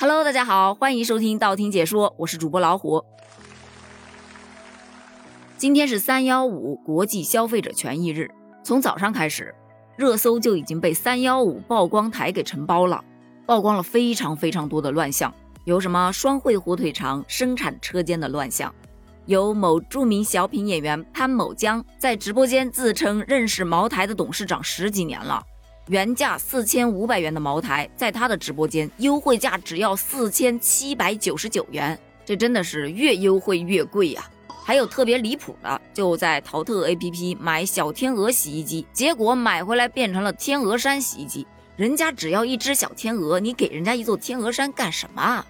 Hello，大家好，欢迎收听道听解说，我是主播老虎。今天是三幺五国际消费者权益日，从早上开始，热搜就已经被三幺五曝光台给承包了，曝光了非常非常多的乱象，有什么双汇火腿肠生产车间的乱象，有某著名小品演员潘某江在直播间自称认识茅台的董事长十几年了。原价四千五百元的茅台，在他的直播间优惠价只要四千七百九十九元，这真的是越优惠越贵呀！还有特别离谱的，就在淘特 APP 买小天鹅洗衣机，结果买回来变成了天鹅山洗衣机。人家只要一只小天鹅，你给人家一座天鹅山干什么啊？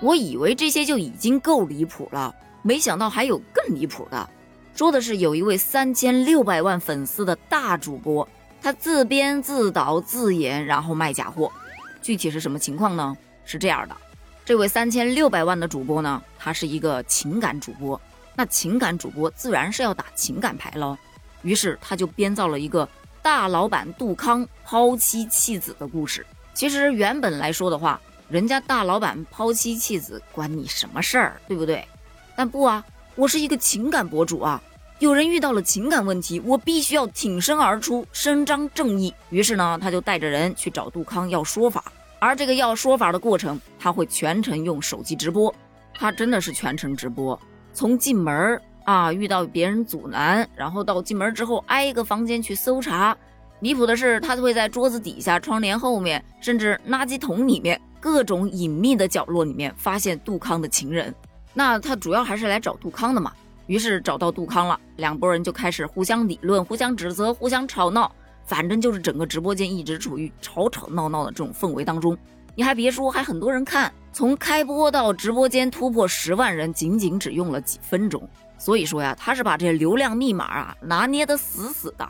我以为这些就已经够离谱了，没想到还有更离谱的。说的是有一位三千六百万粉丝的大主播。他自编自导自演，然后卖假货，具体是什么情况呢？是这样的，这位三千六百万的主播呢，他是一个情感主播，那情感主播自然是要打情感牌喽。于是他就编造了一个大老板杜康抛妻弃子的故事。其实原本来说的话，人家大老板抛妻弃子关你什么事儿，对不对？但不啊，我是一个情感博主啊。有人遇到了情感问题，我必须要挺身而出，伸张正义。于是呢，他就带着人去找杜康要说法。而这个要说法的过程，他会全程用手机直播。他真的是全程直播，从进门啊遇到别人阻拦，然后到进门之后挨一个房间去搜查。离谱的是，他会在桌子底下、窗帘后面，甚至垃圾桶里面各种隐秘的角落里面发现杜康的情人。那他主要还是来找杜康的嘛？于是找到杜康了，两拨人就开始互相理论、互相指责、互相吵闹，反正就是整个直播间一直处于吵吵闹闹的这种氛围当中。你还别说，还很多人看，从开播到直播间突破十万人，仅仅只用了几分钟。所以说呀，他是把这流量密码啊拿捏得死死的。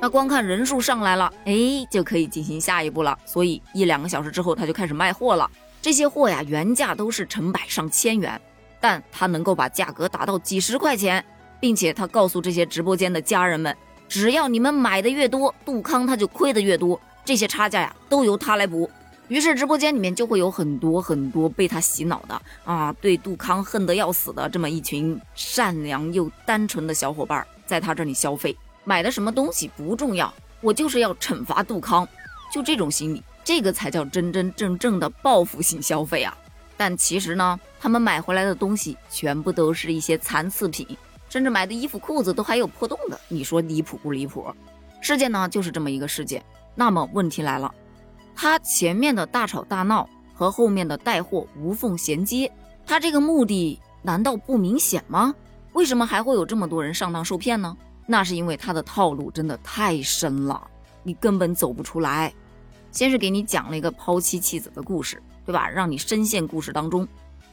那光看人数上来了，哎，就可以进行下一步了。所以一两个小时之后，他就开始卖货了。这些货呀，原价都是成百上千元。但他能够把价格打到几十块钱，并且他告诉这些直播间的家人们，只要你们买的越多，杜康他就亏的越多，这些差价呀都由他来补。于是直播间里面就会有很多很多被他洗脑的啊，对杜康恨得要死的这么一群善良又单纯的小伙伴，在他这里消费，买的什么东西不重要，我就是要惩罚杜康，就这种心理，这个才叫真真正正的报复性消费啊。但其实呢，他们买回来的东西全部都是一些残次品，甚至买的衣服裤子都还有破洞的。你说离谱不离谱？事件呢就是这么一个事件。那么问题来了，他前面的大吵大闹和后面的带货无缝衔接，他这个目的难道不明显吗？为什么还会有这么多人上当受骗呢？那是因为他的套路真的太深了，你根本走不出来。先是给你讲了一个抛妻弃子的故事。对吧？让你深陷故事当中，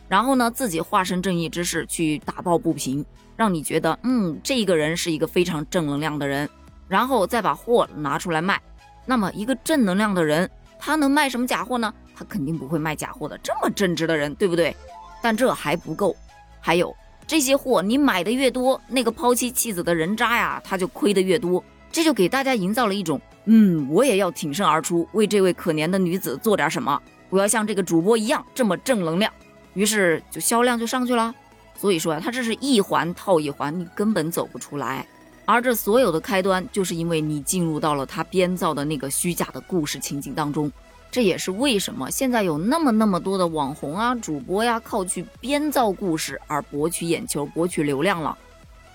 然后呢，自己化身正义之士去打抱不平，让你觉得，嗯，这个人是一个非常正能量的人，然后再把货拿出来卖。那么，一个正能量的人，他能卖什么假货呢？他肯定不会卖假货的。这么正直的人，对不对？但这还不够，还有这些货，你买的越多，那个抛妻弃子的人渣呀，他就亏的越多。这就给大家营造了一种，嗯，我也要挺身而出，为这位可怜的女子做点什么。我要像这个主播一样这么正能量，于是就销量就上去了。所以说呀，他这是一环套一环，你根本走不出来。而这所有的开端，就是因为你进入到了他编造的那个虚假的故事情景当中。这也是为什么现在有那么那么多的网红啊、主播呀，靠去编造故事而博取眼球、博取流量了。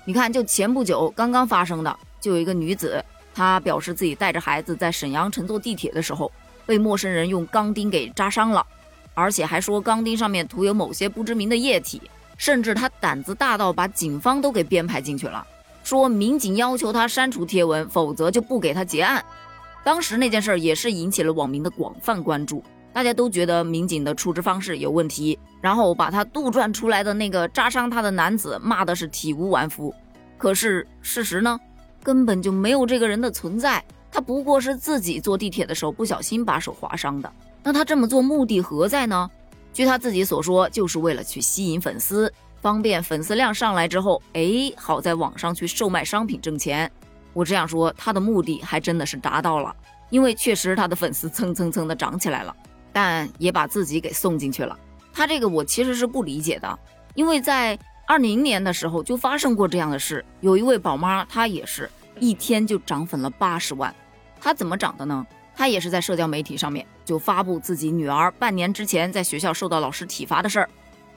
你看，就前不久刚刚发生的，就有一个女子，她表示自己带着孩子在沈阳乘坐地铁的时候。被陌生人用钢钉给扎伤了，而且还说钢钉上面涂有某些不知名的液体，甚至他胆子大到把警方都给编排进去了，说民警要求他删除贴文，否则就不给他结案。当时那件事也是引起了网民的广泛关注，大家都觉得民警的处置方式有问题，然后把他杜撰出来的那个扎伤他的男子骂的是体无完肤。可是事实呢，根本就没有这个人的存在。他不过是自己坐地铁的时候不小心把手划伤的，那他这么做目的何在呢？据他自己所说，就是为了去吸引粉丝，方便粉丝量上来之后，哎，好在网上去售卖商品挣钱。我这样说，他的目的还真的是达到了，因为确实他的粉丝蹭蹭蹭的涨起来了。但也把自己给送进去了。他这个我其实是不理解的，因为在二零年的时候就发生过这样的事，有一位宝妈，她也是一天就涨粉了八十万。他怎么涨的呢？他也是在社交媒体上面就发布自己女儿半年之前在学校受到老师体罚的事儿，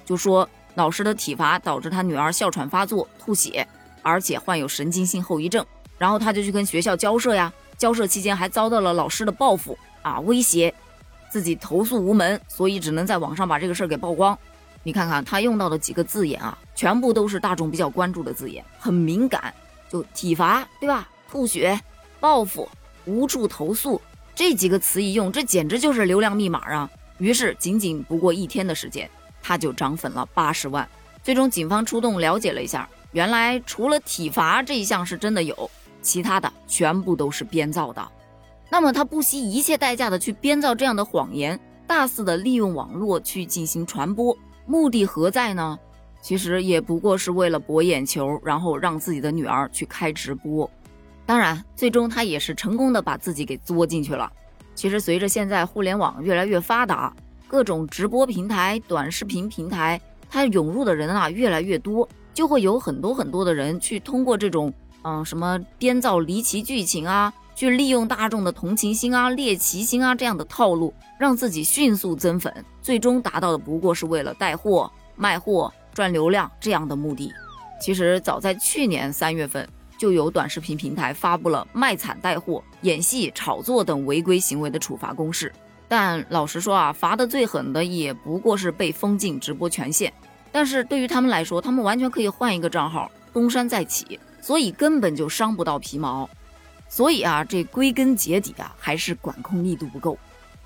就说老师的体罚导致他女儿哮喘发作、吐血，而且患有神经性后遗症。然后他就去跟学校交涉呀，交涉期间还遭到了老师的报复啊威胁。自己投诉无门，所以只能在网上把这个事儿给曝光。你看看他用到的几个字眼啊，全部都是大众比较关注的字眼，很敏感。就体罚，对吧？吐血、报复、无处投诉这几个词一用，这简直就是流量密码啊！于是仅仅不过一天的时间，他就涨粉了八十万。最终警方出动了解了一下，原来除了体罚这一项是真的有，其他的全部都是编造的。那么他不惜一切代价的去编造这样的谎言，大肆的利用网络去进行传播，目的何在呢？其实也不过是为了博眼球，然后让自己的女儿去开直播。当然，最终他也是成功的把自己给作进去了。其实随着现在互联网越来越发达，各种直播平台、短视频平台，它涌入的人啊越来越多，就会有很多很多的人去通过这种嗯什么编造离奇剧情啊。去利用大众的同情心啊、猎奇心啊这样的套路，让自己迅速增粉，最终达到的不过是为了带货、卖货、赚流量这样的目的。其实早在去年三月份，就有短视频平台发布了卖惨带货、演戏、炒作等违规行为的处罚公示。但老实说啊，罚的最狠的也不过是被封禁直播权限。但是对于他们来说，他们完全可以换一个账号东山再起，所以根本就伤不到皮毛。所以啊，这归根结底啊，还是管控力度不够，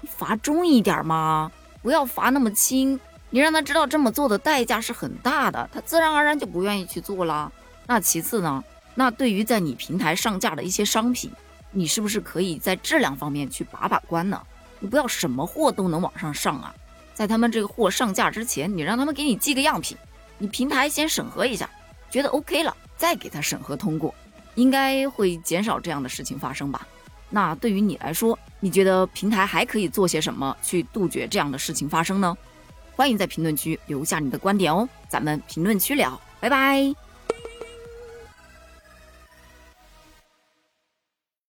罚重一点嘛，不要罚那么轻。你让他知道这么做的代价是很大的，他自然而然就不愿意去做了。那其次呢，那对于在你平台上架的一些商品，你是不是可以在质量方面去把把关呢？你不要什么货都能往上上啊，在他们这个货上架之前，你让他们给你寄个样品，你平台先审核一下，觉得 OK 了，再给他审核通过。应该会减少这样的事情发生吧？那对于你来说，你觉得平台还可以做些什么去杜绝这样的事情发生呢？欢迎在评论区留下你的观点哦，咱们评论区聊，拜拜。